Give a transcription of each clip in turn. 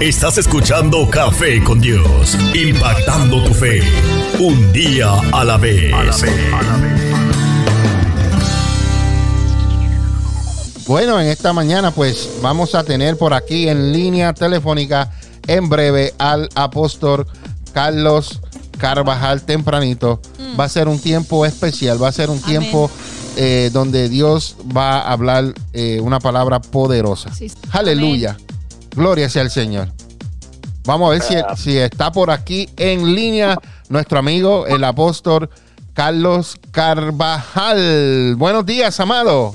Estás escuchando Café con Dios, impactando tu fe, un día a la vez. Bueno, en esta mañana pues vamos a tener por aquí en línea telefónica en breve al apóstol Carlos Carvajal tempranito. Mm. Va a ser un tiempo especial, va a ser un tiempo eh, donde Dios va a hablar eh, una palabra poderosa. Sí. Aleluya. Gloria sea al Señor. Vamos a ver si, está por aquí en línea nuestro amigo el apóstol Carlos Carvajal. Buenos días, amado.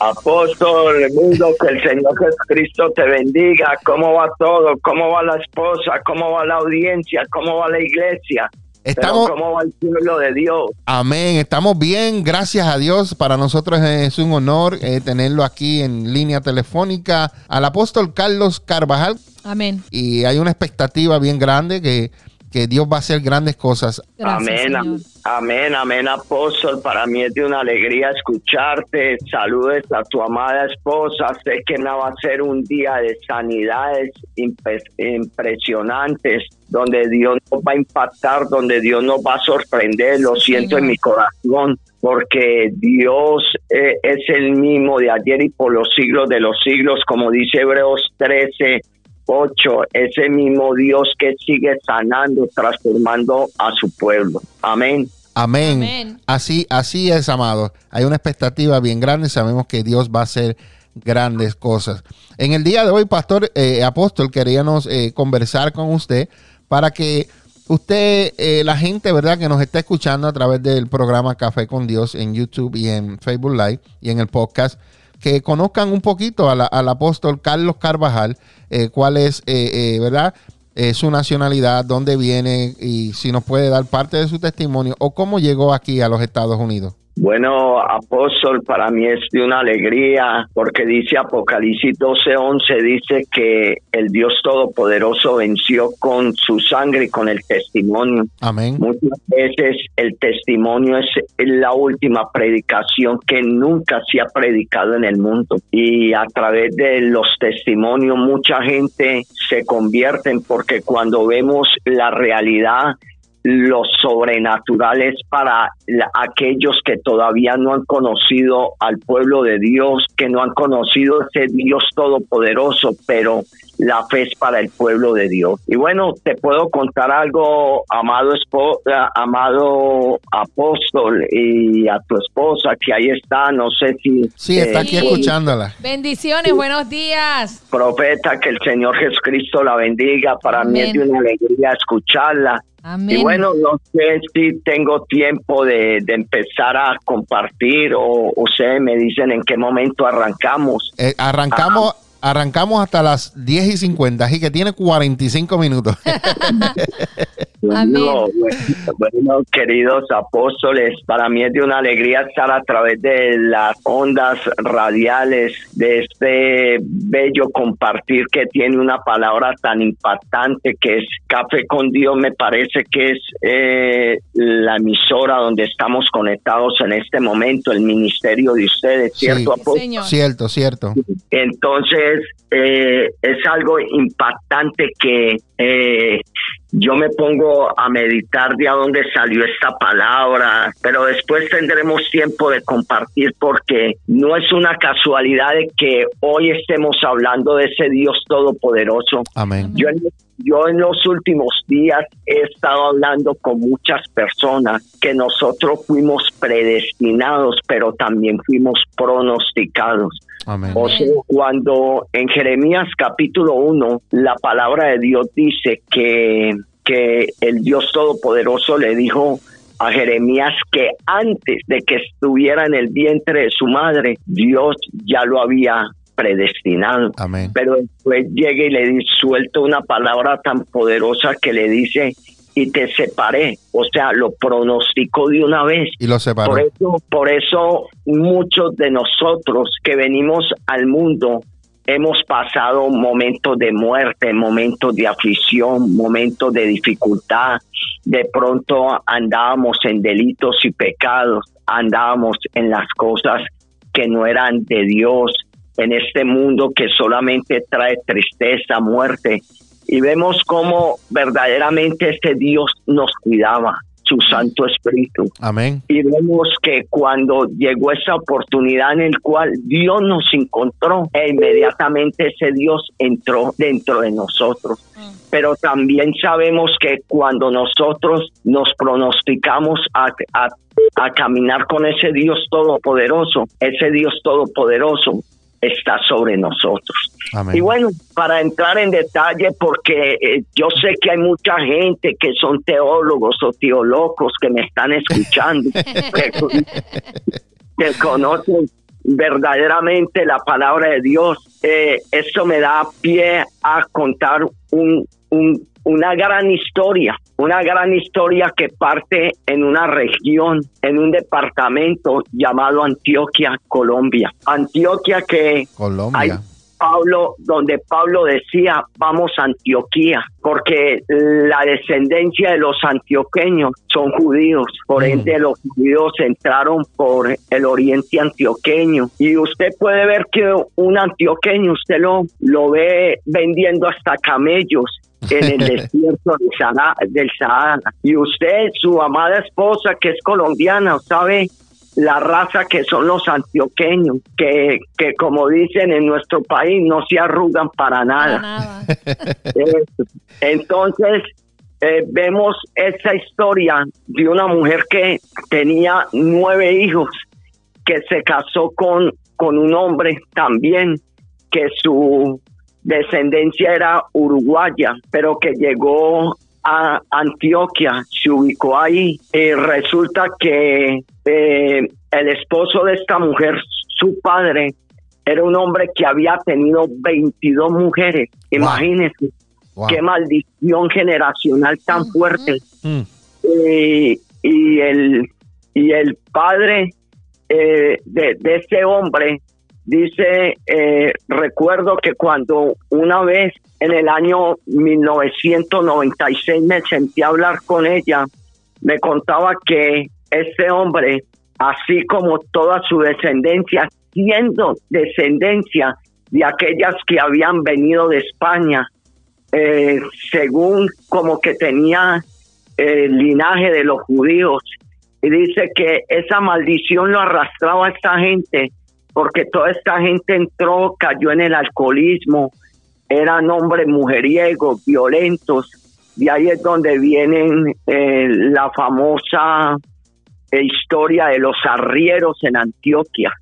Apóstol, mundo, que el Señor Jesucristo te bendiga. ¿Cómo va todo? ¿Cómo va la esposa? ¿Cómo va la audiencia? ¿Cómo va la iglesia? Estamos, ¿Cómo va el pueblo de Dios? amén, estamos bien, gracias a Dios. Para nosotros es un honor eh, tenerlo aquí en línea telefónica al apóstol Carlos Carvajal. Amén. Y hay una expectativa bien grande que, que Dios va a hacer grandes cosas. Gracias, amén, Señor. amén, amén, apóstol. Para mí es de una alegría escucharte. Saludes a tu amada esposa. Sé que no va a ser un día de sanidades impresionantes, donde Dios nos va a impactar, donde Dios nos va a sorprender. Lo Sí, siento Señor. en mi corazón. Porque Dios eh, es el mismo de ayer y por los siglos de los siglos, como dice Hebreos 13, 8, ese mismo Dios que sigue sanando, transformando a su pueblo. Amén. Amén. Amén. Así, así es, amado. Hay una expectativa bien grande. Sabemos que Dios va a hacer grandes cosas. En el día de hoy, Pastor eh, Apóstol, queríamos eh, conversar con usted para que usted, eh, la gente, ¿verdad?, que nos está escuchando a través del programa Café con Dios en YouTube y en Facebook Live y en el podcast, que conozcan un poquito a la- al apóstol Carlos Carvajal, eh, cuál es, eh, eh, ¿verdad? eh, su nacionalidad, dónde viene y si nos puede dar parte de su testimonio o cómo llegó aquí a los Estados Unidos. Bueno, apóstol, para mí es de una alegría porque dice Apocalipsis 12:11, dice que el Dios Todopoderoso venció con su sangre y con el testimonio. Amén. Muchas veces el testimonio es la última predicación que nunca se ha predicado en el mundo y a través de los testimonios mucha gente se convierte porque cuando vemos la realidad lo sobrenatural es para la- aquellos que todavía no han conocido al pueblo de Dios, que no han conocido ese Dios todopoderoso, pero la fe es para el pueblo de Dios. Y bueno, te puedo contar algo, amado espo- eh, amado apóstol y a tu esposa que ahí está, no sé si Sí, está eh, aquí Sí. escuchándola. Bendiciones, buenos días. profeta, que el Señor Jesucristo la bendiga. Para mí es Amén. de una alegría escucharla. Amén. Y bueno, no sé si tengo tiempo de, de empezar a compartir o ustedes me dicen en qué momento arrancamos. Eh, arrancamos, arrancamos hasta las 10 y 50, así que tiene 45 minutos. Bueno, bueno, queridos apóstoles, para mí es de una alegría estar a través de las ondas radiales de este bello compartir que tiene una palabra tan impactante que es Café con Dios. Me parece que es eh, la emisora donde estamos conectados en este momento, el ministerio de ustedes. ¿cierto, Sí, apóstol? señor. cierto, cierto. Entonces, eh, es algo impactante que eh, yo me pongo a meditar de a dónde salió esta palabra, pero después tendremos tiempo de compartir porque no es una casualidad de que hoy estemos hablando de ese Dios todopoderoso. Amén. Yo en, yo en los últimos días he estado hablando con muchas personas que nosotros fuimos predestinados, pero también fuimos pronosticados. Amén. O sea, cuando en Jeremías capítulo 1 la palabra de Dios dice que, que el Dios Todopoderoso le dijo a Jeremías que antes de que estuviera en el vientre de su madre, Dios ya lo había predestinado. Amén. Pero después llega y le suelta una palabra tan poderosa que le dice, y te separé. O sea, lo pronosticó de una vez. Y lo separó. Por eso, por eso muchos de nosotros que venimos al mundo hemos pasado momentos de muerte, momentos de aflicción, momentos de dificultad. De pronto andábamos en delitos y pecados, andábamos en las cosas que no eran de Dios. en este mundo que solamente trae tristeza, muerte. Y vemos cómo verdaderamente este Dios nos cuidaba, su Santo Espíritu. Amén. Y vemos que cuando llegó esa oportunidad en el cual Dios nos encontró, e inmediatamente ese Dios entró dentro de nosotros. Pero también sabemos que cuando nosotros nos pronosticamos a, a, a caminar con ese Dios todopoderoso, ese Dios todopoderoso está sobre nosotros. Amén. Y bueno, para entrar en detalle, porque eh, yo sé que hay mucha gente que son teólogos o teolocos que me están escuchando, que, que conocen verdaderamente la palabra de Dios. Eh, eso me da pie a contar un, un, una gran historia, una gran historia que parte en una región, en un departamento llamado Antioquia, Colombia. Antioquia que Colombia. hay Pablo, donde Pablo decía, vamos a Antioquía, porque la descendencia de los antioqueños son judíos, por Mm. ende los judíos entraron por el oriente antioqueño. Y usted puede ver que un antioqueño, usted lo, lo ve vendiendo hasta camellos en el desierto del Sahara, del Sahara. Y usted, su amada esposa, que es colombiana, sabe la raza que son los antioqueños, que, que como dicen en nuestro país, no se arrugan para Para nada. Entonces, eh, vemos esa historia de una mujer que tenía nueve hijos, que se casó con, con un hombre también, que su descendencia era uruguaya, pero que llegó a Antioquia, se ubicó ahí. Y resulta que eh, el esposo de esta mujer, su padre, era un hombre que había tenido 22 mujeres. Imagínense Wow. qué maldición generacional tan fuerte. Mm. Y, y el y el padre eh, de, de ese hombre dice eh, recuerdo que cuando una vez en el año 1996 me sentí a hablar con ella me contaba que ese hombre así como toda su descendencia siendo descendencia de aquellas que habían venido de España eh, según como que tenía el linaje de los judíos y dice que esa maldición lo arrastraba a esta gente porque toda esta gente entró, cayó en el alcoholismo, eran hombres mujeriegos, violentos, y ahí es donde vienen eh, la famosa eh, historia de los arrieros en Antioquia,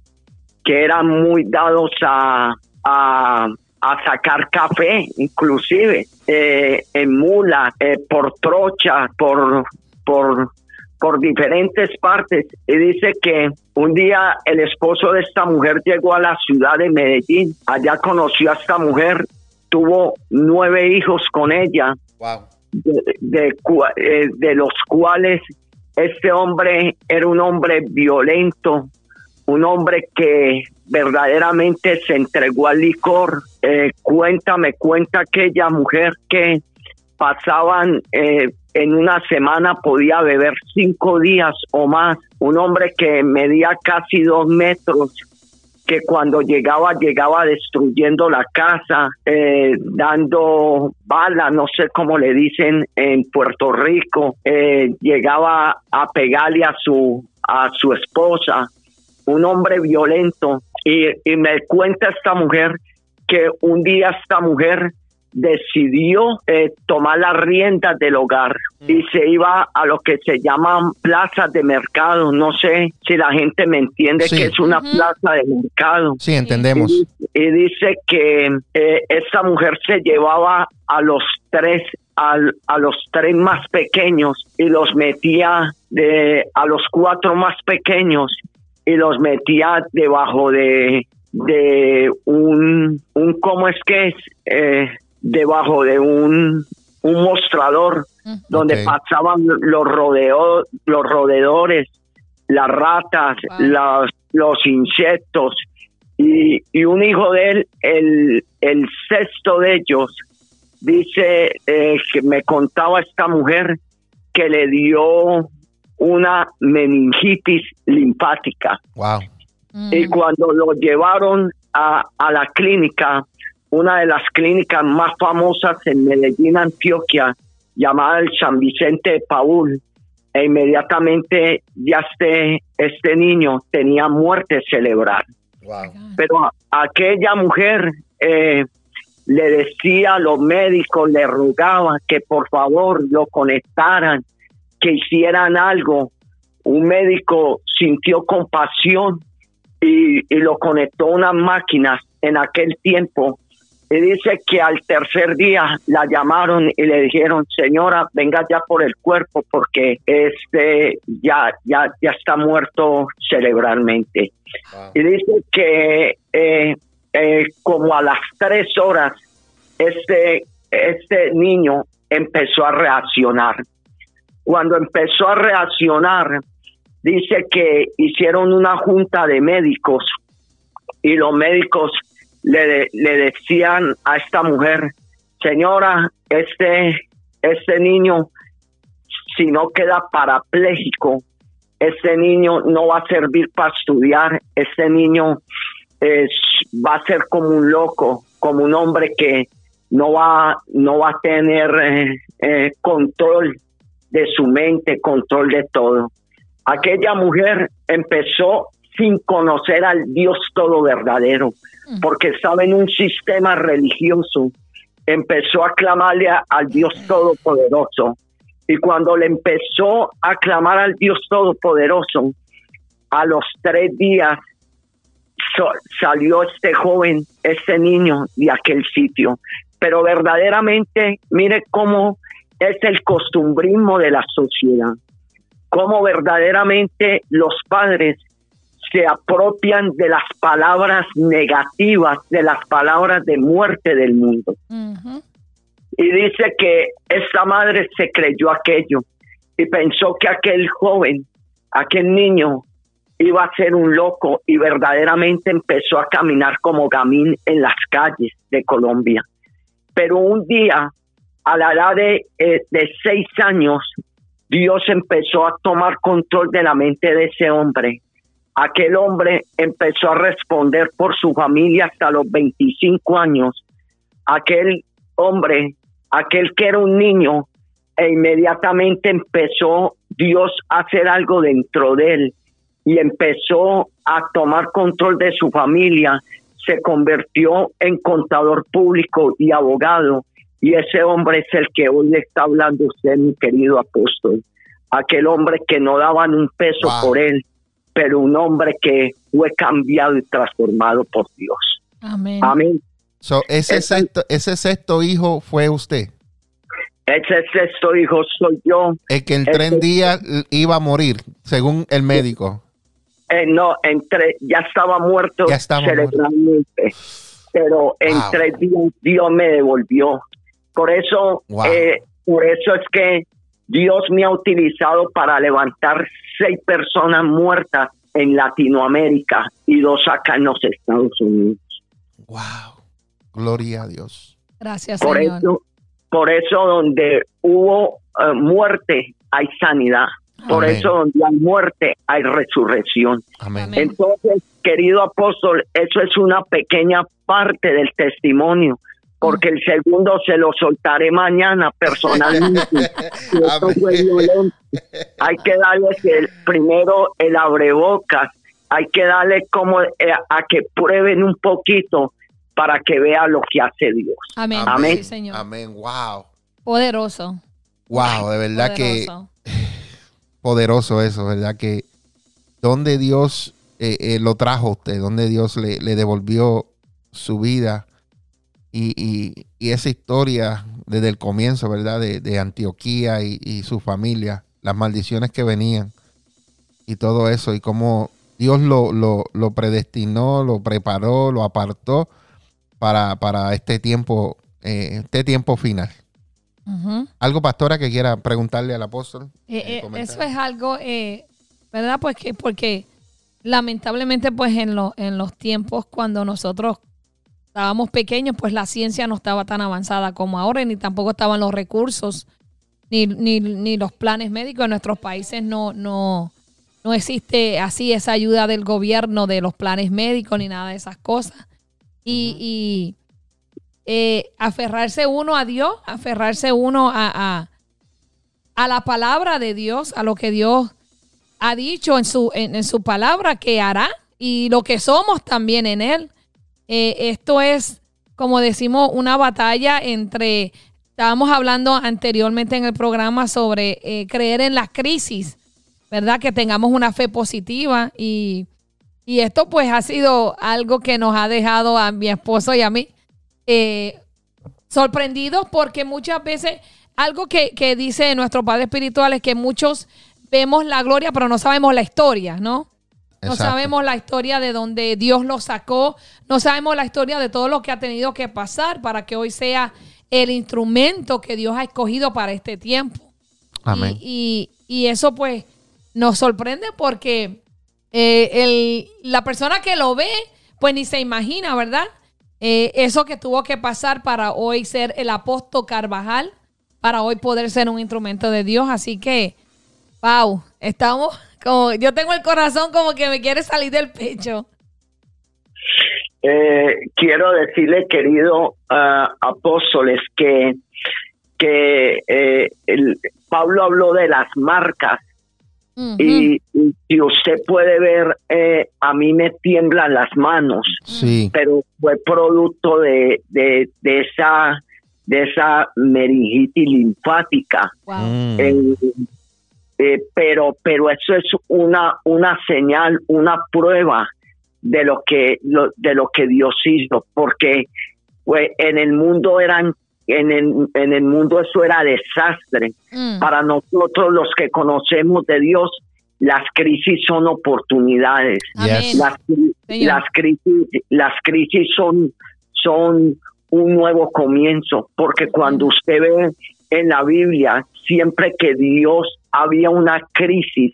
que eran muy dados a, a, sacar café, inclusive eh, en mula, por trocha, por, por, por diferentes partes. Y dice que un día el esposo de esta mujer llegó a la ciudad de Medellín, allá conoció a esta mujer, tuvo nueve hijos con ella, Wow. de, eh, de los cuales este hombre era un hombre violento, un hombre que verdaderamente se entregó al licor. Eh, cuéntame, cuenta aquella mujer que pasaban eh, en una semana, podía beber cinco días o más. Un hombre que medía casi dos metros, que cuando llegaba, llegaba destruyendo la casa, eh, dando bala, no sé cómo le dicen en Puerto Rico, eh, llegaba a pegarle a su, a su esposa, un hombre violento. Y, y me cuenta esta mujer que un día esta mujer decidió eh, tomar las riendas del hogar y se iba a lo que se llaman plazas de mercado. No sé si la gente me entiende Sí. que es una plaza de mercado. Sí, entendemos. Y, y dice que eh, esta mujer se llevaba a los tres al- a los tres más pequeños y los metía de a los cuatro más pequeños y los metía debajo de de un un cómo es que es Eh, debajo de un un mostrador donde Ok. pasaban los rodeo, los roedores las ratas Wow. las- los insectos y, y un hijo de él, el, el sexto de ellos, dice eh, que me contaba esta mujer que le dio una meningitis linfática Wow. Mm. y cuando lo llevaron a, a la clínica, una de las clínicas más famosas en Medellín, Antioquia, llamada el San Vicente de Paul, e inmediatamente ya este, este niño tenía muerte cerebral. Pero a- aquella mujer eh, le decía a los médicos, le rogaba que por favor lo conectaran, que hicieran algo. Un médico sintió compasión y, y lo conectó a unas máquinas en aquel tiempo. Y dice que al tercer día la llamaron y le dijeron, señora, venga ya por el cuerpo porque este ya, ya, ya está muerto cerebralmente. Y dice que eh, eh, como a las tres horas este, este niño empezó a reaccionar. Cuando empezó a reaccionar, dice que hicieron una junta de médicos y los médicos le, le decían a esta mujer, señora, este, este niño, si no queda parapléjico, este niño no va a servir para estudiar, este niño va a ser como un loco, como un hombre que no va, no va a tener eh, eh, control de su mente, control de todo. Aquella mujer empezó sin conocer al Dios todo verdadero, porque estaba en un sistema religioso. Empezó a clamarle a- al Dios todopoderoso. Y cuando le empezó a clamar al Dios todopoderoso, a los tres días so- salió este joven, este niño de aquel sitio. Pero verdaderamente, mire cómo es el costumbrismo de la sociedad, cómo verdaderamente los padres se apropian de las palabras negativas, de las palabras de muerte del mundo. Y dice que esta madre se creyó aquello y pensó que aquel joven, aquel niño, iba a ser un loco y verdaderamente empezó a caminar como gamín en las calles de Colombia. Pero un día, a la edad de, eh, de seis años, Dios empezó a tomar control de la mente de ese hombre. Aquel hombre empezó a responder por su familia hasta los 25 años. Aquel hombre, aquel que era un niño, e inmediatamente empezó Dios a hacer algo dentro de él y empezó a tomar control de su familia. Se convirtió en contador público y abogado. Y ese hombre es el que hoy le está hablando usted, mi querido apóstol. Aquel hombre que no daban un peso Wow. por él, pero un hombre que fue cambiado y transformado por Dios. Amén. Amén. So, ese, sexto, ese sexto hijo fue usted, Ese sexto hijo soy yo. el que en Ese- tres días iba a morir, según el médico. Eh, no, entre, ya estaba muerto Ya cerebralmente, pero en Wow. tres días Dios me devolvió. Por eso, Wow. eh, por eso es que Dios me ha utilizado para levantar seis personas muertas en Latinoamérica y dos acá en los Estados Unidos. Wow. Gloria a Dios. Gracias, Por Señor. eso, por eso donde hubo eh, muerte hay sanidad. Por Amén. eso donde hay muerte hay resurrección. Amén. Amén. Entonces, querido apóstol, eso es una pequeña parte del testimonio, porque el segundo se lo soltaré mañana personalmente. Y esto fue Amén. violento. Hay que darle el, primero el abrebocas, hay que darle como eh, a que prueben un poquito para que vea lo que hace Dios. Amén. Amén. Sí, Señor. Amén. Wow. Poderoso. Wow, de verdad que poderoso. poderoso eso, ¿verdad? Que donde Dios eh, eh, lo trajo a usted, donde Dios le, le devolvió su vida y, y- y esa historia desde el comienzo, ¿verdad? De, de Antioquía y, y su familia, las maldiciones que venían y todo eso y cómo Dios lo, lo, lo predestinó, lo preparó, lo apartó para, para este tiempo, eh, este tiempo final. ¿Algo, pastora, que quiera preguntarle al apóstol? Eh, Eh, eso es algo, ¿verdad? Pues que porque lamentablemente pues en, lo- en los tiempos cuando nosotros estábamos pequeños, pues la ciencia no estaba tan avanzada como ahora, ni tampoco estaban los recursos, ni, ni, ni los planes médicos. En nuestros países no, no, no existe así esa ayuda del gobierno de los planes médicos ni nada de esas cosas. y, y, eh, aferrarse uno a Dios, aferrarse uno a, a, a la palabra de Dios, a lo que Dios ha dicho en su, en, en su palabra que hará y lo que somos también en Él. Eh, esto es, como decimos, una batalla entre, estábamos hablando anteriormente en el programa sobre eh, creer en las crisis, ¿verdad? Que tengamos una fe positiva y, y esto pues ha sido algo que nos ha dejado a mi esposo y a mí eh, sorprendidos porque muchas veces algo que, que dice nuestro Padre Espiritual es que muchos vemos la gloria pero no sabemos la historia, ¿no? No sabemos la historia de donde Dios lo sacó, no sabemos la historia de todo lo que ha tenido que pasar para que hoy sea el instrumento que Dios ha escogido para este tiempo. Amén. Y, y- y eso pues nos sorprende porque eh, el- la persona que lo ve pues ni se imagina, ¿verdad? Eh, eso que tuvo que pasar para hoy ser el apóstol Carvajal, para hoy poder ser un instrumento de Dios. Así que, wow, estamos como, yo tengo el corazón como que me quiere salir del pecho. Eh, quiero decirle, querido ah, apóstoles, que, que eh, el- Pablo habló de las marcas y, y si usted puede ver, eh, a mí me tiemblan las manos, Sí. pero fue producto de, de, de esa de esa meningitis linfática. Wow. Eh, eh, pero pero eso es una una señal una prueba de lo que lo- de lo que Dios hizo porque pues, en el mundo eran en el, en el mundo eso era desastre. Mm. para nosotros los que conocemos de Dios las crisis son oportunidades. Yes. Las, las crisis las crisis son son un nuevo comienzo porque cuando usted ve en la Biblia siempre que Dios había una crisis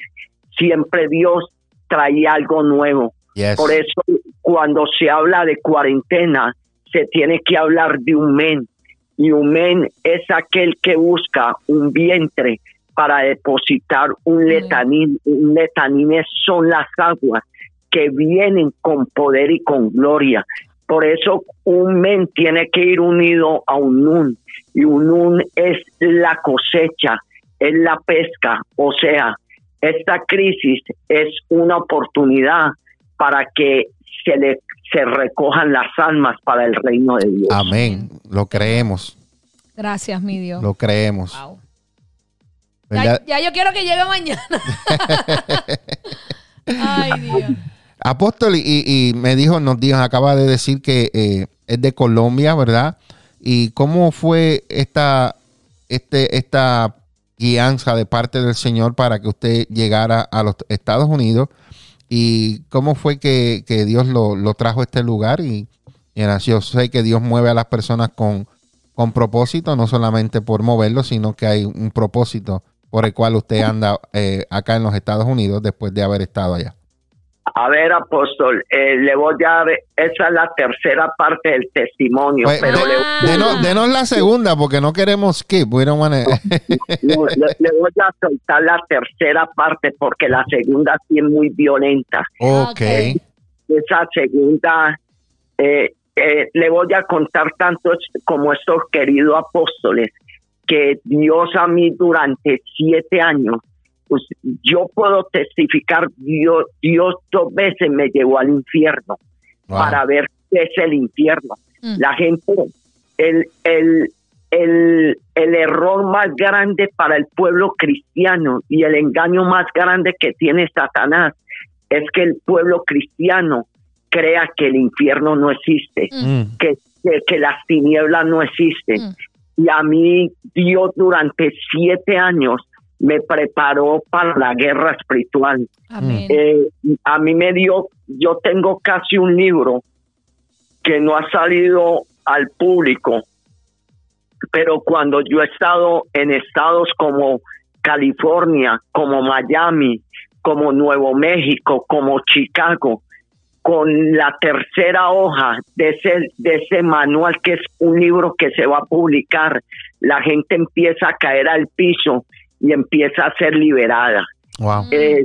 siempre Dios traía algo nuevo. Yes. por eso cuando se habla de cuarentena se tiene que hablar de un men. Y un men es aquel que busca un vientre para depositar un letanín un letanín son las aguas que vienen con poder y con gloria. Por eso un men tiene que ir unido a un nun. Y un nun es la cosecha es la pesca o sea esta crisis es una oportunidad para que se le se recojan las almas para el reino de Dios. Amén. Lo creemos. Gracias, mi Dios. Lo creemos. Ya, ya yo quiero que llegue mañana. Ay, Dios. Apóstol, y, y me dijo, nos dijo, acaba de decir que eh, es de Colombia, ¿verdad? ¿Y cómo fue esta, este, esta guianza de parte del Señor para que usted llegara a los Estados Unidos? ¿Y cómo fue que, Dios lo, trajo a este lugar? Y, y yo sé que Dios mueve a las personas con, con propósito, no solamente por moverlo, sino que hay un propósito por el cual usted anda eh, acá en los Estados Unidos después de haber estado allá. A ver, apóstol, eh, le voy a dar, esa es la tercera parte del testimonio, Pues, pero le. Denos, denos la segunda porque no queremos skip. We don't wanna- no, le- le voy a soltar la tercera parte porque la segunda sí es muy violenta. ok. Esa segunda, eh, eh, le voy a contar tanto como estos queridos apóstoles, que Dios a mí durante siete años, pues yo puedo testificar, Dios, Dios dos veces me llevó al infierno Wow. para ver qué es el infierno. Mm. La gente, el, el, el, el error más grande para el pueblo cristiano y el engaño más grande que tiene Satanás es que el pueblo cristiano crea que el infierno no existe, Mm. que, que, que las tinieblas no existen. Mm. Y a mí Dios durante siete años me preparó para la guerra espiritual. Amén. Eh, a mí me dio, yo tengo casi un libro que no ha salido al público, pero cuando yo he estado en estados como California, como Miami, como Nuevo México, como Chicago, con la tercera hoja de ese, de ese manual que es un libro que se va a publicar, la gente empieza a caer al piso y empieza a ser liberada. Wow. Eh,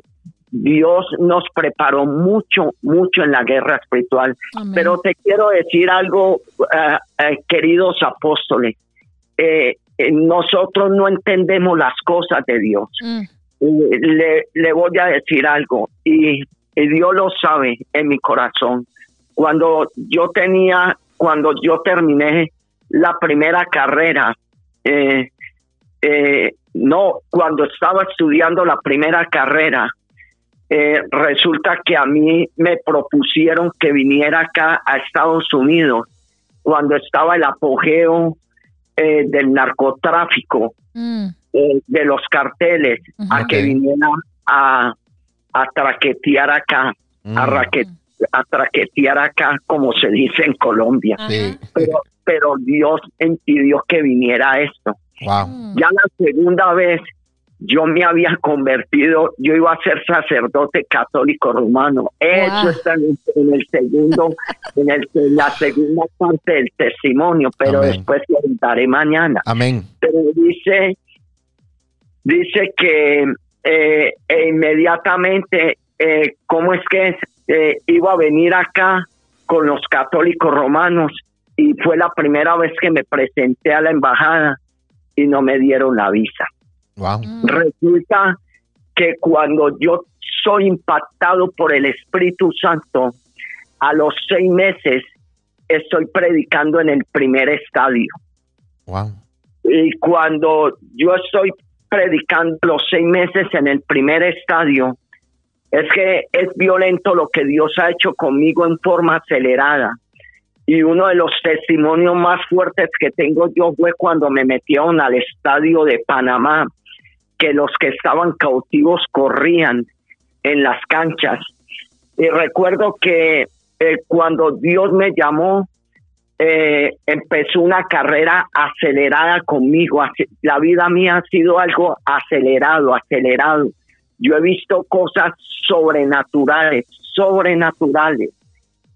Dios nos preparó mucho, mucho en la guerra espiritual. Amén. Pero te quiero decir algo, eh, eh, queridos apóstoles. Eh, eh, nosotros no entendemos las cosas de Dios. Mm, Eh, le, le voy a decir algo y, y Dios lo sabe en mi corazón. Cuando yo tenía, cuando yo terminé la primera carrera, eh, eh, no, cuando estaba estudiando la primera carrera, eh, resulta que a mí me propusieron que viniera acá a Estados Unidos cuando estaba el apogeo eh, del narcotráfico mm, eh, de los carteles a que viniera a, a traquetear acá, a, Mm. raque- a traquetear acá, como se dice en Colombia. Sí. Pero, pero Dios impidió que viniera esto. Wow. Ya la segunda vez yo me había convertido, yo iba a ser sacerdote católico romano. Eso Wow. está en el, en el segundo, en, el, en la segunda parte del testimonio, pero Amén. después lo daré mañana Amén. pero dice dice que eh, e inmediatamente eh, cómo es que eh, iba a venir acá con los católicos romanos y fue la primera vez que me presenté a la embajada y no me dieron la visa Wow. mm, resulta que cuando yo soy impactado por el Espíritu Santo a los seis meses estoy predicando en el primer estadio Wow. y cuando yo estoy predicando los seis meses en el primer estadio, es que es violento lo que Dios ha hecho conmigo en forma acelerada. Y uno de los testimonios más fuertes que tengo yo fue cuando me metieron al estadio de Panamá, que los que estaban cautivos corrían en las canchas. Y recuerdo que eh, cuando Dios me llamó, eh, empezó una carrera acelerada conmigo. La vida mía ha sido algo acelerado, acelerado. Yo he visto cosas sobrenaturales, sobrenaturales.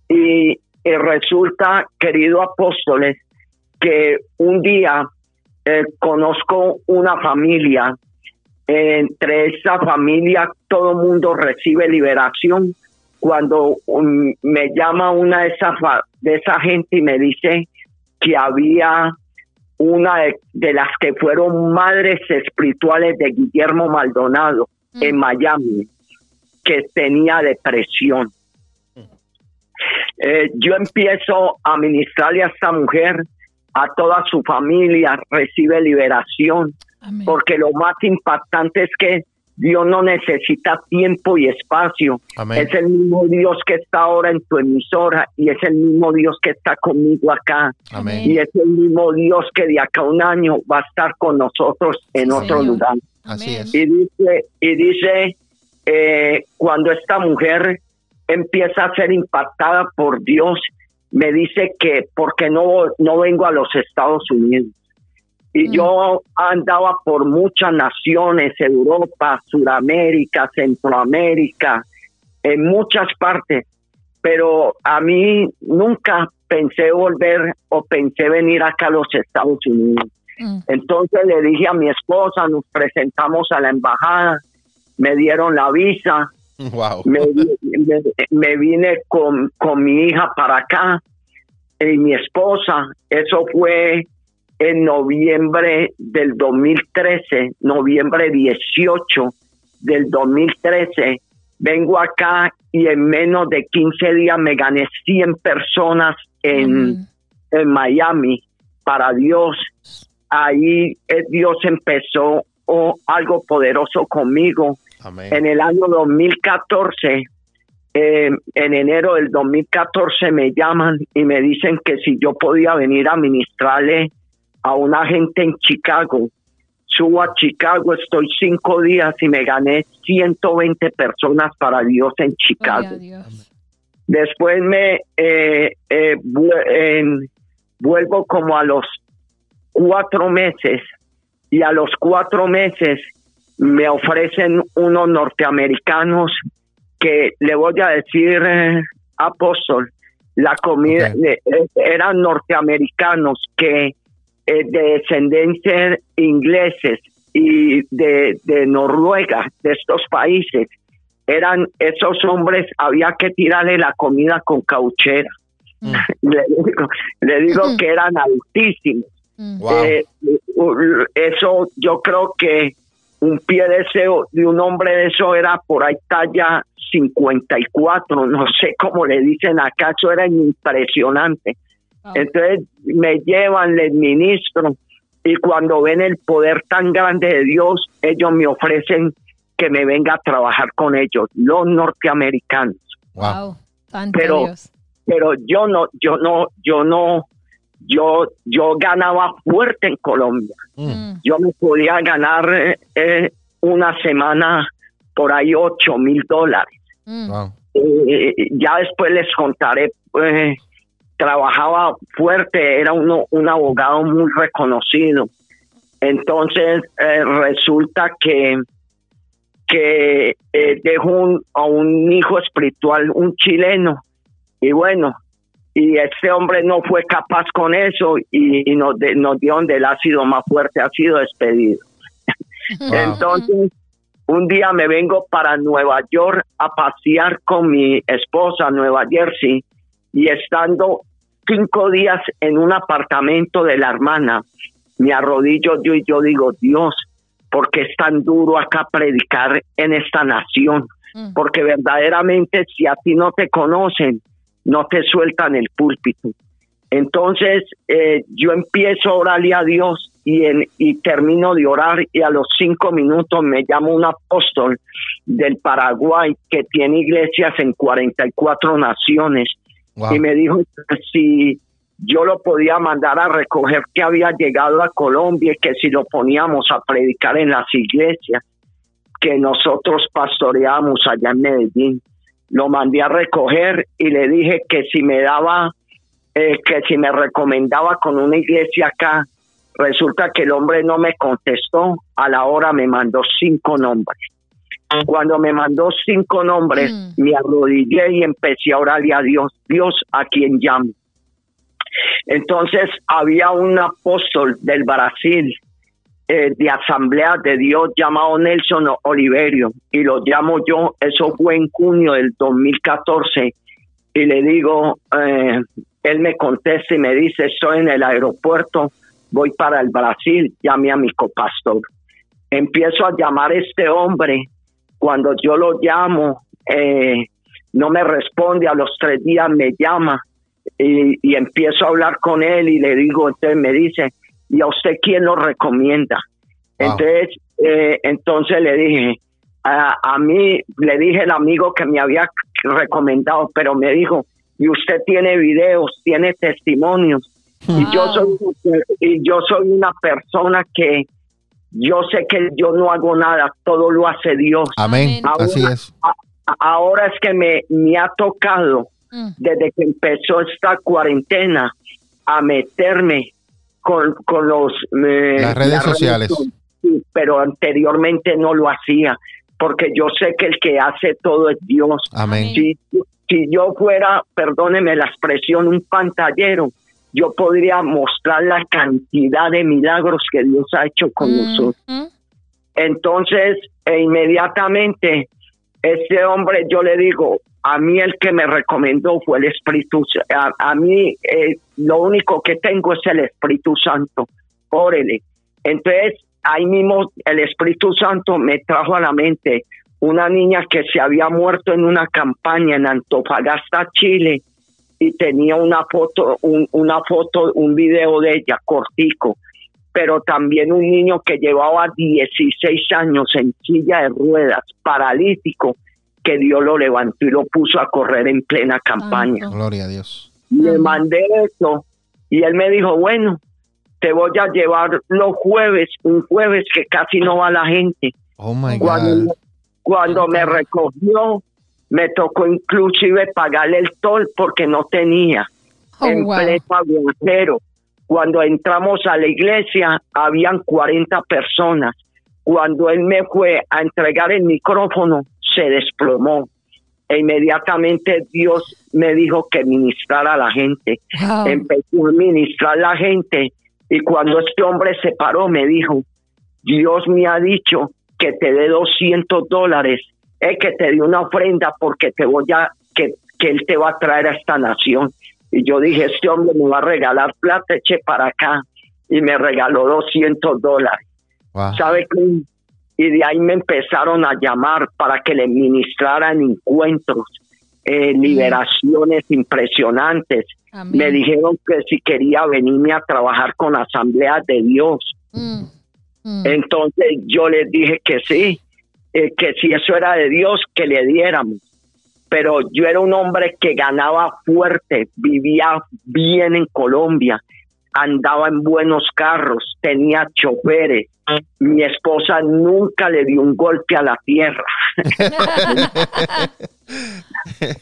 Y, y resulta, querido apóstoles, que un día eh, conozco una familia. Entre esa familia todo mundo recibe liberación cuando um, me llama una de esa fa- de esa gente y me dice que había una de, de las que fueron madres espirituales de Guillermo Maldonado en Miami que tenía depresión. Eh, yo empiezo a ministrarle a esta mujer, a toda su familia, recibe liberación amén. porque lo más impactante es que Dios no necesita tiempo y espacio. Amén. Es el mismo Dios que está ahora en tu emisora y es el mismo Dios que está conmigo acá. Amén. Y es el mismo Dios que de acá a un año va a estar con nosotros en Sí, otro Señor. lugar. Así es. Y dice, y dice eh, cuando esta mujer empieza a ser impactada por Dios, me dice que porque no, no vengo a los Estados Unidos. Y Mm. yo andaba por muchas naciones, Europa, Sudamérica, Centroamérica, en muchas partes, pero a mí nunca pensé volver o pensé venir acá a los Estados Unidos. Mm, Entonces le dije a mi esposa, nos presentamos a la embajada, me dieron la visa, Wow. me, vi- me- me vine con, con mi hija para acá y mi esposa. Eso fue en noviembre del 2013, noviembre 18 del 2013. Vengo acá y en menos de 15 días me gané 100 personas en, en Miami para Dios. Ahí eh, Dios empezó oh, algo poderoso conmigo. Amén. En el año 2014, eh, en enero del 2014 me llaman y me dicen que si yo podía venir a ministrarle a una gente en Chicago. Subo a Chicago, estoy cinco días y me gané 120 personas para Dios en Chicago. Dios. Después me eh, eh, vu- vuelvo como a los cuatro meses y a los cuatro meses me ofrecen unos norteamericanos que le voy a decir eh, apóstol la comida eh, eh, eran norteamericanos que eh, de descendencia ingleses y de, de Noruega de estos países eran esos hombres, había que tirarle la comida con cauchera. Mm. le digo, le digo que eran altísimos. Wow. Eh, eso yo creo que un pie de ese de un hombre de eso era por ahí talla 54, no sé cómo le dicen acá, eso era impresionante. Wow. Entonces me llevan, les ministro y cuando ven el poder tan grande de Dios, ellos me ofrecen que me venga a trabajar con ellos, los norteamericanos. Wow. Wow. Pero- Dios. Pero yo no, yo no, yo no, yo, yo ganaba fuerte en Colombia. Mm. Mm. Yo me podía ganar eh, una semana por ahí ocho mil dólares. Mm. Wow. Eh, ya después les contaré, eh, trabajaba fuerte, era uno, un abogado muy reconocido. Entonces eh, resulta que, que eh, dejó un, a un hijo espiritual, un chileno, y bueno, y este hombre no fue capaz con eso y, y nos, de- nos dio donde el ácido más fuerte ha sido despedido. Wow. Entonces, un día me vengo para Nueva York a pasear con mi esposa Nueva Jersey y estando cinco días en un apartamento de la hermana, me arrodillo yo y yo digo, Dios, ¿por qué es tan duro acá predicar en esta nación? Mm. Porque verdaderamente si a ti no te conocen, no te sueltan el púlpito. Entonces eh, yo empiezo a orarle a Dios y, en, y termino de orar y a los cinco minutos me llama un apóstol del Paraguay que tiene iglesias en 44 naciones Wow. y me dijo que si yo lo podía mandar a recoger que había llegado a Colombia y que si lo poníamos a predicar en las iglesias que nosotros pastoreamos allá en Medellín. Lo mandé a recoger y le dije que si me daba, eh, que si me recomendaba con una iglesia acá, resulta que el hombre no me contestó, a la hora me mandó cinco nombres. Cuando me mandó cinco nombres, Mm. me arrodillé y empecé a orarle a Dios, Dios a quien llamo. Entonces había un apóstol del Brasil, eh, de Asamblea de Dios, llamado Nelson Oliverio, y lo llamo yo, eso fue en junio del 2014, y le digo, eh, él me contesta y me dice, estoy en el aeropuerto, voy para el Brasil, llame a mi copastor. Empiezo a llamar a este hombre, cuando yo lo llamo, eh, no me responde, a los tres días me llama y, y empiezo a hablar con él y le digo, entonces me dice, ¿y a usted quién lo recomienda? Wow. Entonces, eh, entonces le dije, a, a mí le dije el amigo que me había recomendado, pero me dijo, y usted tiene videos, tiene testimonios, y yo Wow. soy y yo soy una persona que yo sé que yo no hago nada, todo lo hace Dios. Amén. Amén. Así es. A- Ahora es que me, me ha tocado Mm. desde que empezó esta cuarentena a meterme con, con los eh, Las redes sociales. sí, pero anteriormente no lo hacía porque yo sé que el que hace todo es Dios. Amén. Si, si yo fuera, perdóneme la expresión, un pantallero, yo podría mostrar la cantidad de milagros que Dios ha hecho con nosotros. Entonces, e inmediatamente, este hombre, yo le digo, a mí el que me recomendó fue el Espíritu Santo. A, mí eh, lo único que tengo es el Espíritu Santo. Órele. Entonces, ahí mismo el Espíritu Santo me trajo a la mente una niña que se había muerto en una campaña en Antofagasta, Chile, y tenía una foto, un, una foto, un video de ella cortico pero también un niño que llevaba 16 años en silla de ruedas, paralítico, que Dios lo levantó y lo puso a correr en plena campaña. Gloria a Dios. Le mandé eso y él me dijo, bueno, te voy a llevar los jueves, un jueves que casi no va la gente. Oh my Cuando, God. cuando me recogió, me tocó inclusive pagarle el tol porque no tenía Oh, en wow. pleno aguacero. Cuando entramos a la iglesia, habían 40 personas. Cuando él me fue a entregar el micrófono, se desplomó. E inmediatamente Dios me dijo que ministrara a la gente. Wow. Empezó a ministrar a la gente. Y cuando este hombre se paró, me dijo, Dios me ha dicho que te dé 200 dólares es que te dio una ofrenda porque te voy a, que, que él te va a traer a esta nación. Y yo dije, este hombre me va a regalar plata, eche para acá. Y me regaló 200 dólares. Wow. ¿Sabe qué? Y de ahí me empezaron a llamar para que le ministraran encuentros, eh, liberaciones impresionantes. Amén. Me dijeron que si quería venirme a trabajar con asambleas de Dios. Mm, mm. Entonces yo les dije que sí, eh, que si eso era de Dios, que le diéramos. Pero yo era un hombre que ganaba fuerte, vivía bien en Colombia, andaba en buenos carros, tenía choferes. Mi esposa nunca le dio un golpe a la tierra,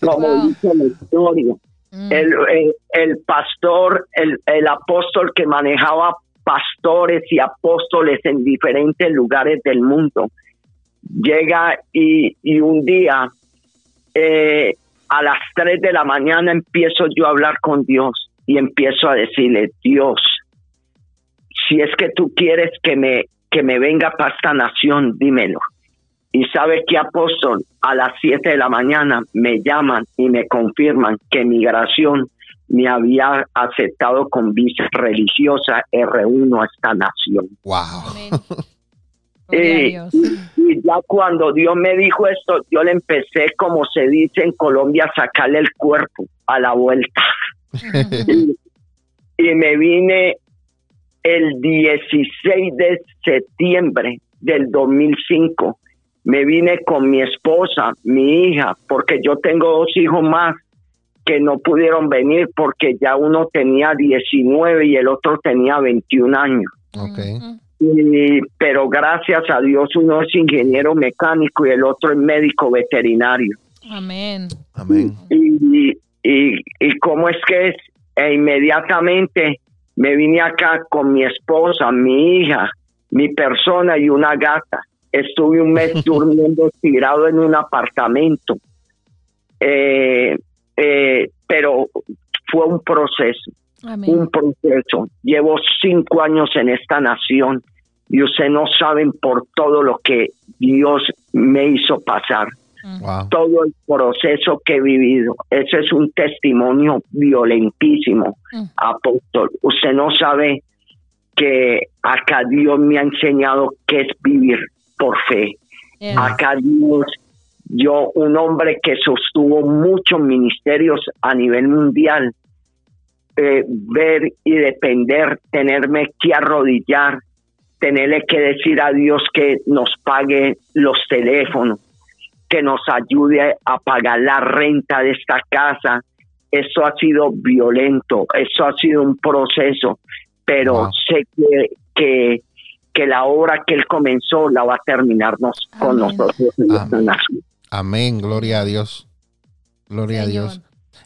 como Wow. dice la historia Mm. el, el, el pastor, el, el apóstol que manejaba pastores y apóstoles en diferentes lugares del mundo, llega y, y un día eh, a las 3 de la mañana empiezo yo a hablar con Dios y empiezo a decirle, Dios, si es que tú quieres que me, que me venga para esta nación, dímelo. Y sabe que apóstol, a las 7 de la mañana me llaman y me confirman que migración me había aceptado con visa religiosa R1 a esta nación. Wow. Eh, Dios. Y ya cuando Dios me dijo esto, yo le empecé, como se dice en Colombia, a sacarle el cuerpo a la vuelta. Y, y me vine el 16 de septiembre del 2005. Me vine con mi esposa, mi hija, porque yo tengo dos hijos más que no pudieron venir porque ya uno tenía 19 y el otro tenía 21 años. Ok. Mm, Y- pero gracias a Dios uno es ingeniero mecánico y el otro es médico veterinario. Amén. Amén. Y, y, y cómo es que es, e inmediatamente me vine acá con mi esposa, mi hija, mi persona y una gata. Estuve un mes durmiendo tirado en un apartamento. Eh, eh, pero fue un proceso Amén. un proceso. Llevo cinco años en esta nación y ustedes no saben por todo lo que Dios me hizo pasar, Wow. todo el proceso que he vivido. Ese es un testimonio violentísimo, Mm. apóstol. Usted no sabe que acá Dios me ha enseñado qué es vivir por fe. Yes. Acá Dios, yo, un hombre que sostuvo muchos ministerios a nivel mundial, eh, ver y depender, tenerme que arrodillar, tenerle que decir a Dios que nos pague los teléfonos, que nos ayude a pagar la renta de esta casa. Eso ha sido violento, eso ha sido un proceso, pero Wow. sé que, que, que la obra que Él comenzó la va a terminar nos- con nosotros Amén. Amén. Gloria a Dios. Gloria a. Dios.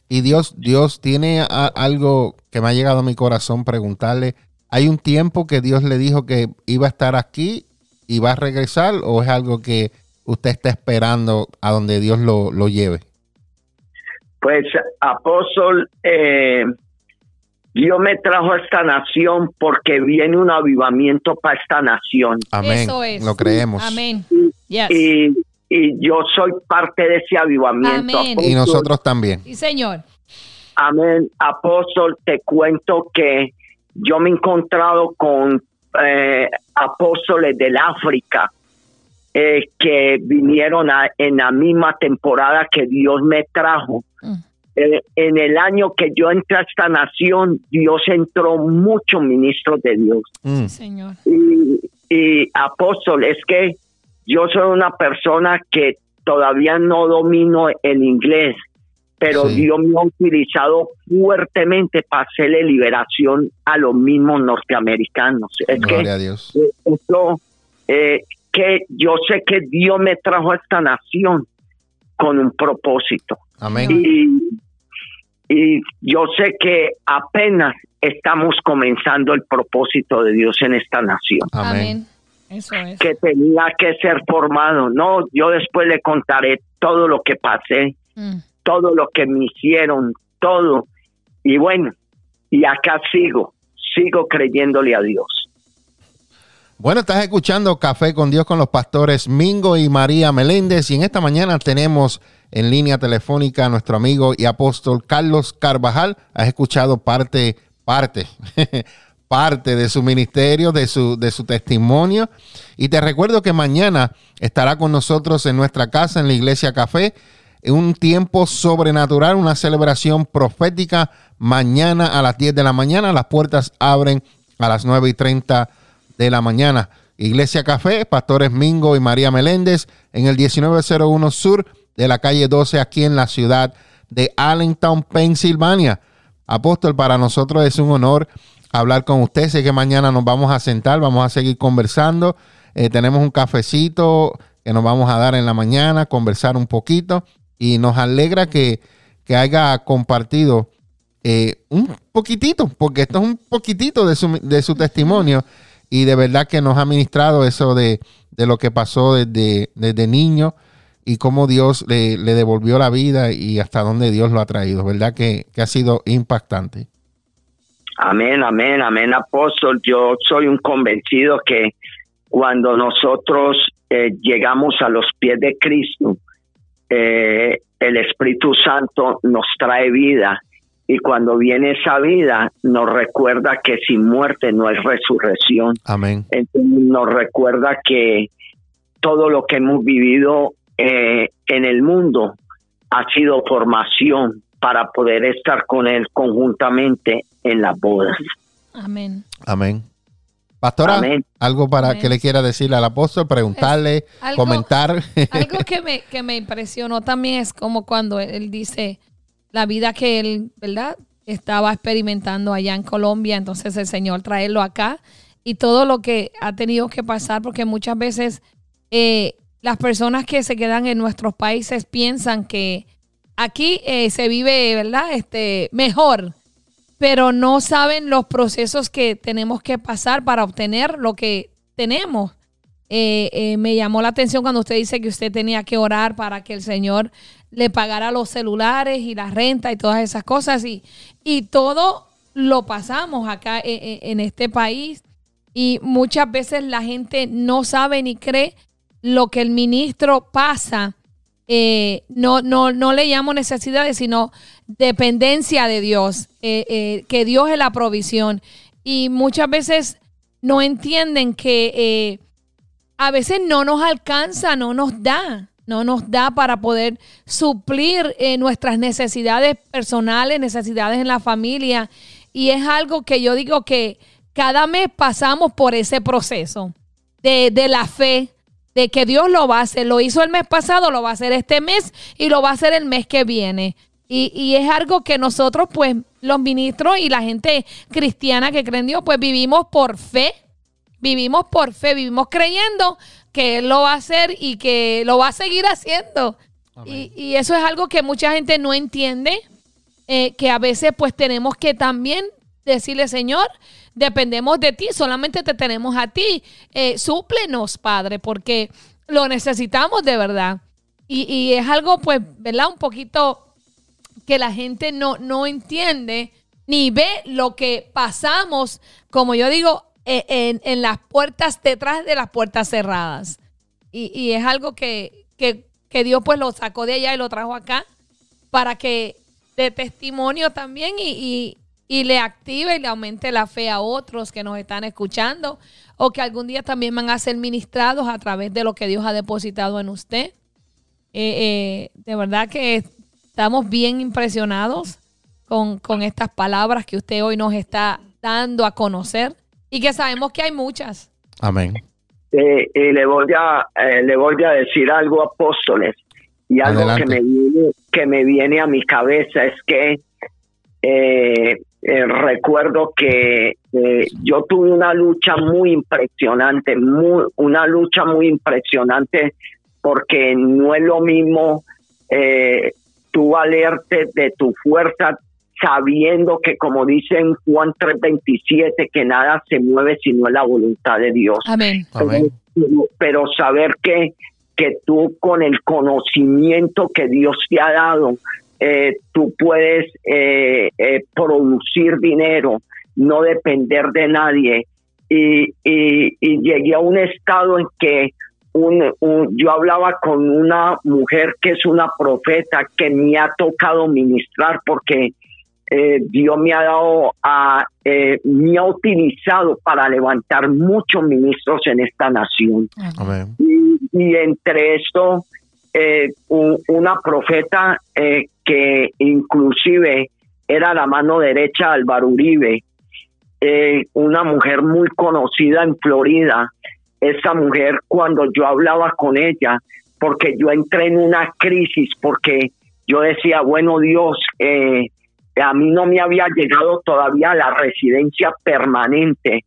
Y Dios, Dios tiene a- algo que me ha llegado a mi corazón preguntarle. ¿Hay un tiempo que Dios le dijo que iba a estar aquí y va a regresar o es algo que usted está esperando a donde Dios lo, lo lleve? Pues, apóstol, eh, Dios me trajo a esta nación porque viene un avivamiento para esta nación. Amén. Eso es. Lo creemos. Amén. Yes. Y, y yo soy parte de ese avivamiento. Amén. Y nosotros también. Sí, señor. Amén. Apóstol, te cuento que yo me he encontrado con eh, apóstoles del África eh, que vinieron a- en la misma temporada que Dios me trajo. Mm. Eh, en el año que yo entré a esta nación, Dios entró muchos ministros de Dios. Mm, Sí, señor. Y, y apóstol, es que yo soy una persona que todavía no domino el inglés, pero Sí. Dios me ha utilizado fuertemente para hacerle liberación a los mismos norteamericanos. Es que Gloria a Dios. eh, eso, eh, que yo sé que Dios me trajo a esta nación con un propósito. Amén. Y, y yo sé que apenas estamos comenzando el propósito de Dios en esta nación, Amén. Amén. Eso es. que tenía que ser formado. No, yo después le contaré todo lo que pasé, Mm. todo lo que me hicieron, todo. Y bueno, y acá sigo, sigo creyéndole a Dios. Bueno, estás escuchando Café con Dios con los pastores Mingo y María Meléndez y en esta mañana tenemos en línea telefónica a nuestro amigo y apóstol Carlos Carvajal. Has escuchado parte, parte, parte de su ministerio, de su, de su testimonio. Y te recuerdo que mañana estará con nosotros en nuestra casa, en la Iglesia Café, un tiempo sobrenatural, una celebración profética. Mañana a las 10 de la mañana, las puertas abren a las 9 y 30 de la mañana. Iglesia Café, Pastores Mingo y María Meléndez, en el 1901 Sur de la calle 12, aquí en la ciudad de Allentown, Pensilvania. Apóstol, para nosotros es un honor hablar con usted. Sé que mañana nos vamos a sentar, vamos a seguir conversando. Eh, tenemos un cafecito que nos vamos a dar en la mañana, conversar un poquito. Y nos alegra que, que haya compartido eh, un poquitito, porque esto es un poquitito de su, de su testimonio y de verdad que nos ha ministrado eso de, lo que pasó desde, desde niño y cómo Dios le, devolvió la vida y hasta dónde Dios lo ha traído, ¿verdad? Que, ha sido impactante. Amén, amén, amén, apóstol. Yo soy un convencido que cuando nosotros eh, llegamos a los pies de Cristo, eh, el Espíritu Santo nos trae vida y cuando viene esa vida nos recuerda que sin muerte no hay resurrección. Amén. nos recuerda que todo lo que hemos vivido eh, en el mundo ha sido formación para poder estar con Él conjuntamente en las bodas. Amén. Amén. Pastora, algo para que le quiera decirle al apóstol, preguntarle, comentar. Algo que me, que me impresionó también es como cuando él dice, la vida que él, ¿verdad? Estaba experimentando allá en Colombia, entonces el Señor traerlo acá y todo lo que ha tenido que pasar, porque muchas veces eh, las personas que se quedan en nuestros países piensan que aquí eh, se vive, ¿verdad? Este, mejor, pero no saben los procesos que tenemos que pasar para obtener lo que tenemos. Eh, me llamó la atención cuando usted dice que usted tenía que orar para que el Señor le pagara los celulares y la renta y todas esas cosas. Y, y todo lo pasamos acá en, e, en este país. Y muchas veces la gente no sabe ni cree lo que el ministro pasa. Eh, no, no, no le llamo necesidades, sino dependencia de Dios, eh, eh, que Dios es la provisión. Y muchas veces no entienden que a veces no nos alcanza, no nos da no nos da para poder suplir eh, nuestras necesidades personales, necesidades en la familia. Y es algo que yo digo que cada mes pasamos por ese proceso de, la fe, de que Dios lo va a hacer. Lo hizo el mes pasado, lo va a hacer este mes y lo va a hacer el mes que viene. Y, y, es algo que nosotros, pues, los ministros y la gente cristiana que cree en Dios, pues vivimos por fe. Vivimos por fe, vivimos creyendo que Él lo va a hacer y que lo va a seguir haciendo. Y, eso es algo que mucha gente no entiende, eh, que a veces pues tenemos que también decirle, Señor, dependemos de ti, solamente te tenemos a ti, eh, súplenos, Padre, porque lo necesitamos de verdad. Y, es algo pues, ¿verdad? Un poquito que la gente no, no entiende ni ve lo que pasamos, como yo digo, en, las puertas, detrás de las puertas cerradas. Y, es algo que, Dios pues lo sacó de allá y lo trajo acá para que de testimonio también y, le active y le aumente la fe a otros que nos están escuchando o que algún día también van a ser ministrados a través de lo que Dios ha depositado en usted. Eh, eh, de verdad que estamos bien impresionados con, con estas palabras que usted hoy nos está dando a conocer y que sabemos que hay muchas. Amén. Eh, y le voy a eh, le voy a decir algo apóstoles y algo que me viene que me viene a mi cabeza es que eh, recuerdo que yo tuve una lucha muy impresionante muy una lucha muy impresionante porque no es lo mismo tú valerte de tu fuerza sabiendo que como dice en Juan 3:27 que nada se mueve sino es la voluntad de Dios. Amén. Pero, saber que que tú con el conocimiento que Dios te ha dado, eh, tú puedes eh, eh, producir dinero, no depender de nadie y, y, y llegué a un estado en que un, un- yo hablaba con una mujer que es una profeta que me ha tocado ministrar porque eh, Dios me ha dado a, eh, me ha utilizado para levantar muchos ministros en esta nación Amén. y, y entre esto eh, una profeta eh, que inclusive era la mano derecha de Álvaro Uribe, una mujer muy conocida en Florida. Esa mujer, cuando yo hablaba con ella, porque yo entré en una crisis, porque yo decía, bueno Dios, eh, a mí no me había llegado todavía la residencia permanente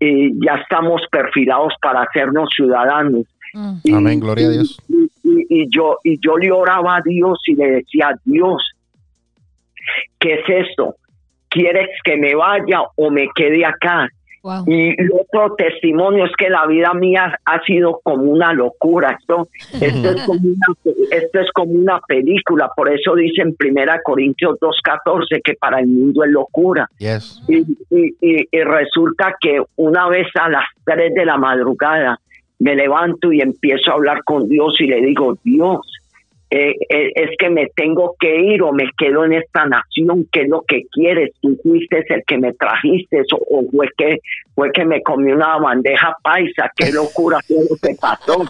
y ya estamos perfilados para hacernos ciudadanos. Mm. Y- Amén, gloria a Dios. Y, y- y yo y yo le oraba a Dios y le decía, Dios, ¿qué es esto? ¿Quieres que me vaya o me quede acá? Wow. Y el otro testimonio es que la vida mía ha sido como una locura. Esto, esto, es, como una, esto es como una película. Por eso dice en Primera Corintios 2.14 que para el mundo es locura. Yes. Y, y- y- y resulta que una vez a las 3 de la madrugada me levanto y empiezo a hablar con Dios y le digo, Dios, eh, eh, es que me tengo que ir o me quedo en esta nación, ¿qué es lo que quieres? Tú fuiste el que me trajiste o, o fue que fue que me comí una bandeja paisa, qué locura fue lo que pasó.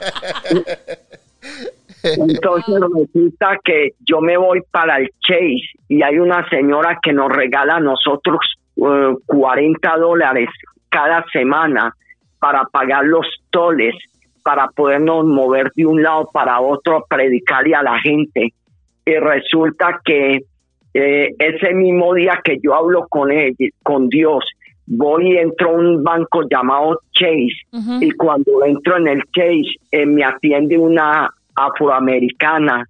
Entonces resulta que yo me voy para el Chase y hay una señora que nos regala a nosotros eh, 40 dólares cada semana para pagar los toles, para podernos mover de un lado para otro a predicarle a la gente. Y resulta que eh, ese mismo día que yo hablo con él, con Dios, voy y entro a un banco llamado Chase Ujú. y cuando entro en el case eh, me atiende una afroamericana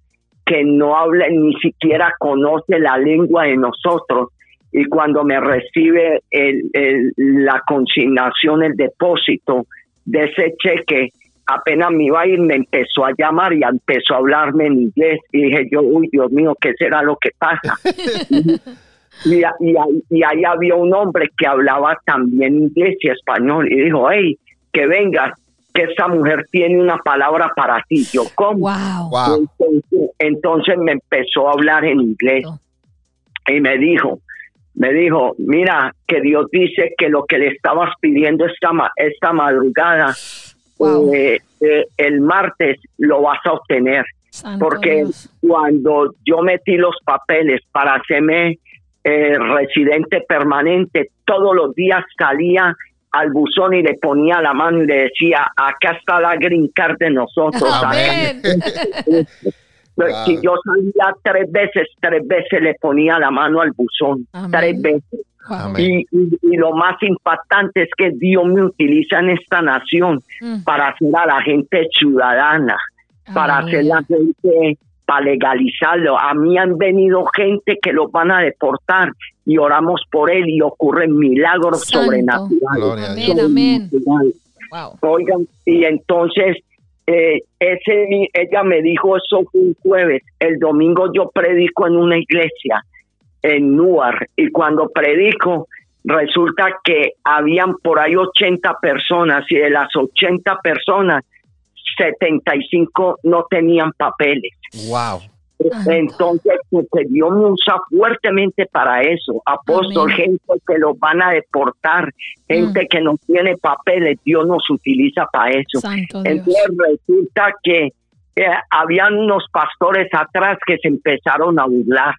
que no habla ni siquiera conoce la lengua de nosotros y cuando me recibe el- el- la consignación, el depósito de ese cheque, apenas me iba a ir, me empezó a llamar y empezó a hablarme en inglés y dije yo, uy Dios mío, ¿qué será lo que pasa? y, a- y ahí- y ahí había un hombre que hablaba también inglés y español y dijo, hey, que vengas, que esta mujer tiene una palabra para ti. Yo, ¿cómo? Wow. Wow. Entonces, entonces me empezó a hablar en inglés y me dijo, me dijo, mira, que Dios dice que lo que le estabas pidiendo esta, ma- esta madrugada, Wow. eh, eh, el martes lo vas a obtener Santo porque Dios. cuando yo metí los papeles para hacerme eh, residente permanente, todos los días salía al buzón y le ponía la mano y le decía, acá está la green card de nosotros. Amén. Si yo salía tres veces, tres veces le ponía la mano al buzón, Amén. tres veces. Y, y- y lo más impactante es que Dios me utiliza en esta nación Mm. para hacer a la gente ciudadana para hacer la gente, para legalizarlo. A mí han venido gente que los van a deportar y oramos por él y ocurren milagros Santo. sobrenaturales. Amén, amén. Wow. Oigan, y entonces eh, ese ella me dijo eso fue un jueves. El domingo yo predico en una iglesia en Newark y cuando predico resulta que habían por ahí 80 personas y de las 80 personas 75 no tenían papeles. Wow. Entonces, Dios me usa fuertemente para eso. Apóstol, Amén. gente que los van a deportar, gente Mm. que no tiene papeles, Dios nos utiliza para eso. Santo Dios. Entonces resulta que eh, habían unos pastores atrás que se empezaron a burlar,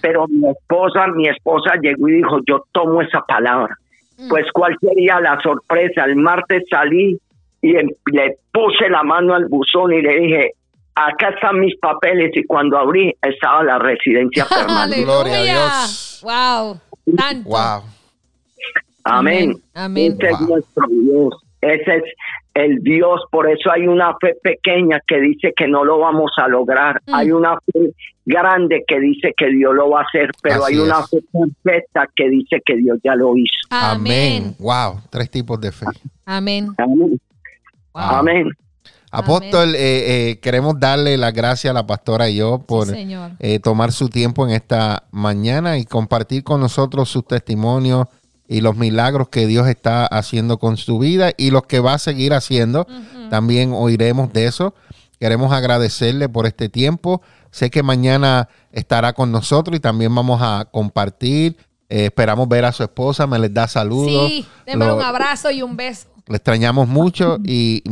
pero mi esposa, mi esposa llegó y dijo, yo tomo esa palabra. Mm. Pues cuál sería la sorpresa, el martes salí y em- le puse la mano al buzón y le dije, acá están mis papeles y cuando abrí estaba la residencia permanente. Gloria a. Dios. Wow. Tanto. Wow. Amén. Amén. Es nuestro Dios. Ese es el Dios. Por eso hay una fe pequeña que dice que no lo vamos a lograr. Mm. Hay una fe grande que dice que Dios lo va a hacer, pero Así hay una fe perfecta que dice que Dios ya lo hizo. Amén. Amén. Wow. Tres tipos de fe. Amén. Amén. Wow. Amén. Apóstol, eh, eh, queremos darle las gracias a la pastora y yo por Sí, eh, tomar su tiempo en esta mañana y compartir con nosotros sus testimonios y los milagros que Dios está haciendo con su vida y los que va a seguir haciendo. También oiremos de eso. Queremos agradecerle por este tiempo. Sé que mañana estará con nosotros y también vamos a compartir. Eh, esperamos ver a su esposa, me les da saludos. Sí, démosle un abrazo y un beso. Le extrañamos mucho y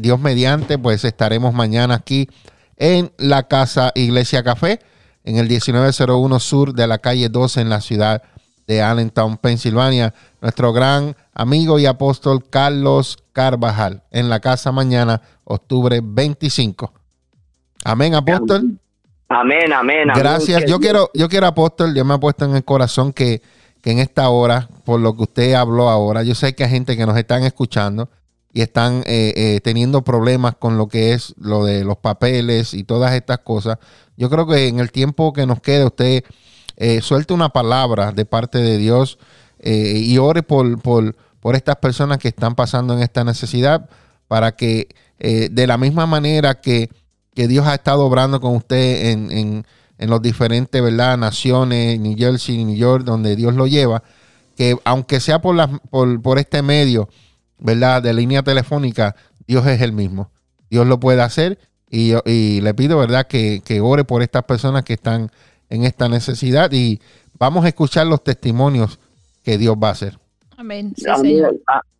Dios mediante, pues estaremos mañana aquí en la casa Iglesia Café, en el 1901 sur de la calle 12 en la ciudad de Allentown, Pensilvania. Nuestro gran amigo y apóstol Carlos Carvajal en la casa mañana, octubre 25. Amén, apóstol. Amén, amén. Gracias. Yo quiero, yo quiero, apóstol, yo me ha puesto en el corazón que, que en esta hora, por lo que usted habló ahora, yo sé que hay gente que nos están escuchando y están eh, eh, teniendo problemas con lo que es lo de los papeles y todas estas cosas. Yo creo que en el tiempo que nos quede, usted eh, suelte una palabra de parte de Dios eh, y ore por, por, por, estas personas que están pasando en esta necesidad para que de la misma manera que que Dios ha estado obrando con usted en, en, en los diferentes ¿verdad? naciones, New Jersey, New York, donde Dios lo lleva, que aunque sea por, la, por, por este medio, ¿verdad? De línea telefónica, Dios es el mismo. Dios lo puede hacer y, y le pido, ¿verdad? Que, que, ore por estas personas que están en esta necesidad y vamos a escuchar los testimonios que Dios va a hacer. Amén. Amén.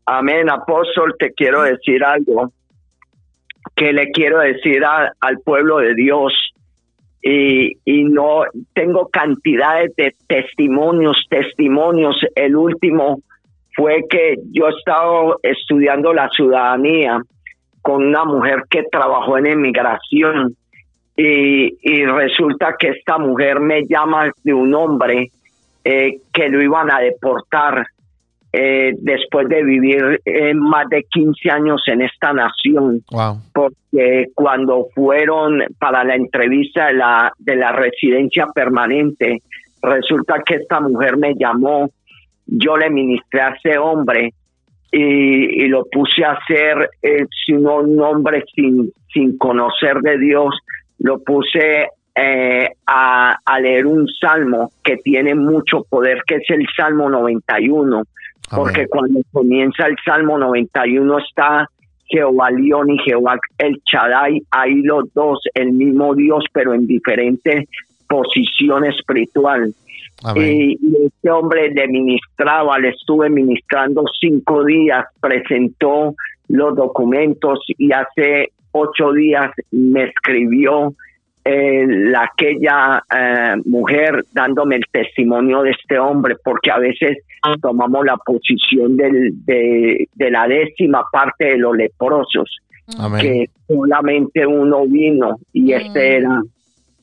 Amén. Apóstol, te quiero decir algo que le quiero decir al pueblo de Dios. Y, y, no tengo cantidades de testimonios, testimonios. El último fue que yo estaba estudiando la ciudadanía con una mujer que trabajó en emigración y, y resulta que esta mujer me llama de un hombre eh, que lo iban a deportar eh, después de vivir eh, más de 15 años en esta nación. Porque cuando fueron para la entrevista de la, de la residencia permanente, resulta que esta mujer me llamó, yo le ministré a ese hombre y, lo puse a hacer, eh, sino un hombre sin, sin conocer de Dios, lo puse eh, a, a, leer un salmo que tiene mucho poder, que es el Salmo 91 porque cuando comienza el Salmo 91 está Jehová León y Jehová el Chadai, ahí los dos, el mismo Dios, pero en diferente posición espiritual. Y, este hombre le ministraba, le estuve ministrando cinco días, presentó los documentos y hace ocho días me escribió eh, la, aquella eh, mujer dándome el testimonio de este hombre, porque a veces tomamos la posición del, de, la décima parte de los leprosos, que solamente uno vino y este era,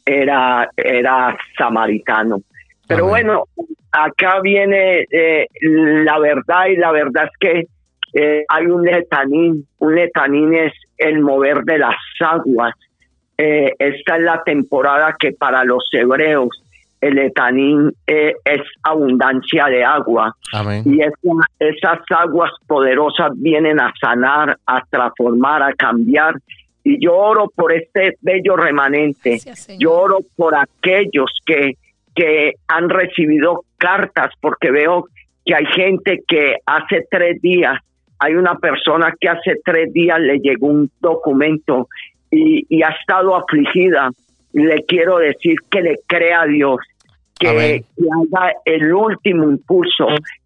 era, era samaritano. Pero bueno, acá viene eh, la verdad y la verdad es que eh, hay un letanín, un letanín es el mover de las aguas. Eh, esta es la temporada que para los hebreos el etanín eh, es abundancia de agua. Y esas aguas poderosas vienen a sanar, a transformar, a cambiar. Y yo oro por este bello remanente. yo oro por aquellos que, que han recibido cartas, porque veo que hay gente que hace tres días, hay una persona que hace tres días le llegó un documento y, y ha estado afligida. Le quiero decir que le crea a Dios, que, haga el último impulso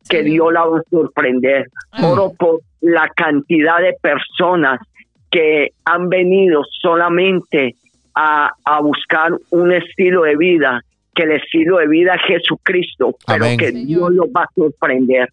que Dios la va a sorprender. Oro por la cantidad de personas que han venido solamente a, a, buscar un estilo de vida, que el estilo de vida es Jesucristo, pero que Dios los va a sorprender,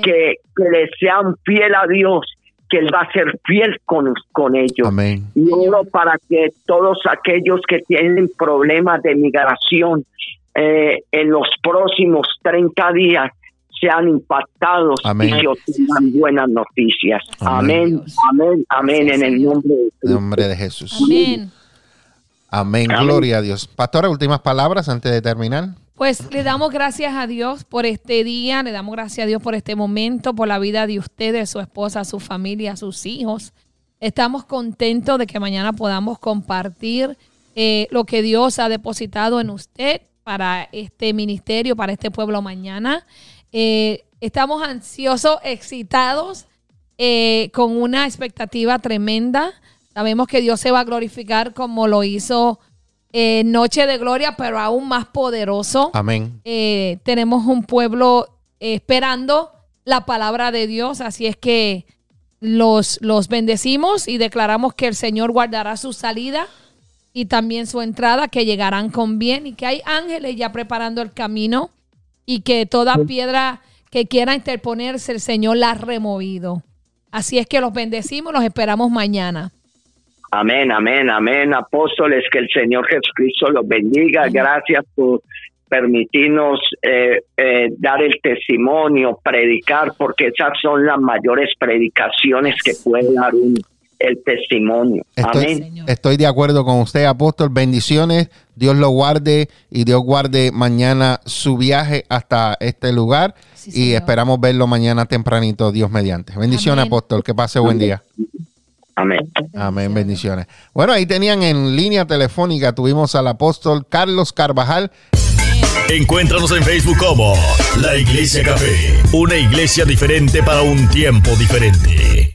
que, que le sean fiel a Dios que Él va a ser fiel con, con ellos. Y oro para que todos aquellos que tienen problemas de migración eh, en los próximos 30 días sean impactados y que obtengan buenas noticias. Amén, amén, amén, en el nombre de, nombre de Jesús. Amén. Amén. Gloria a Dios. Pastora, últimas palabras antes de terminar. Pues le damos gracias a Dios por este día, le damos gracias a Dios por este momento, por la vida de ustedes, su esposa, su familia, sus hijos. Estamos contentos de que mañana podamos compartir eh, lo que Dios ha depositado en usted para este ministerio, para este pueblo mañana. Eh, Estamos ansiosos, excitados, eh, con una expectativa tremenda. Sabemos que Dios se va a glorificar como lo hizo eh, Noche de Gloria, pero aún más poderoso. Amén. Eh, tenemos un pueblo eh, esperando la palabra de Dios, así es que los, los bendecimos y declaramos que el Señor guardará su salida y también su entrada, que llegarán con bien y que hay ángeles ya preparando el camino y que toda piedra que quiera interponerse, el Señor la ha removido. Así es que los bendecimos, los esperamos mañana. Amén, amén, amén. Apóstoles, que el Señor Jesucristo los bendiga. Gracias por permitirnos eh, eh, dar el testimonio, predicar, porque esas son las mayores predicaciones que puede dar un, el testimonio. Estoy, Amén. estoy de acuerdo con usted, apóstol. Bendiciones. Dios lo guarde y Dios guarde mañana su viaje hasta este lugar. Sí, y señor. esperamos verlo mañana tempranito, Dios mediante. Bendiciones, Amén. apóstol. Que pase buen día. Amén. Amén, bendiciones. Bueno, ahí tenían en línea telefónica, tuvimos al apóstol Carlos Carvajal. Encuéntranos en Facebook como La Iglesia Café, una iglesia diferente para un tiempo diferente.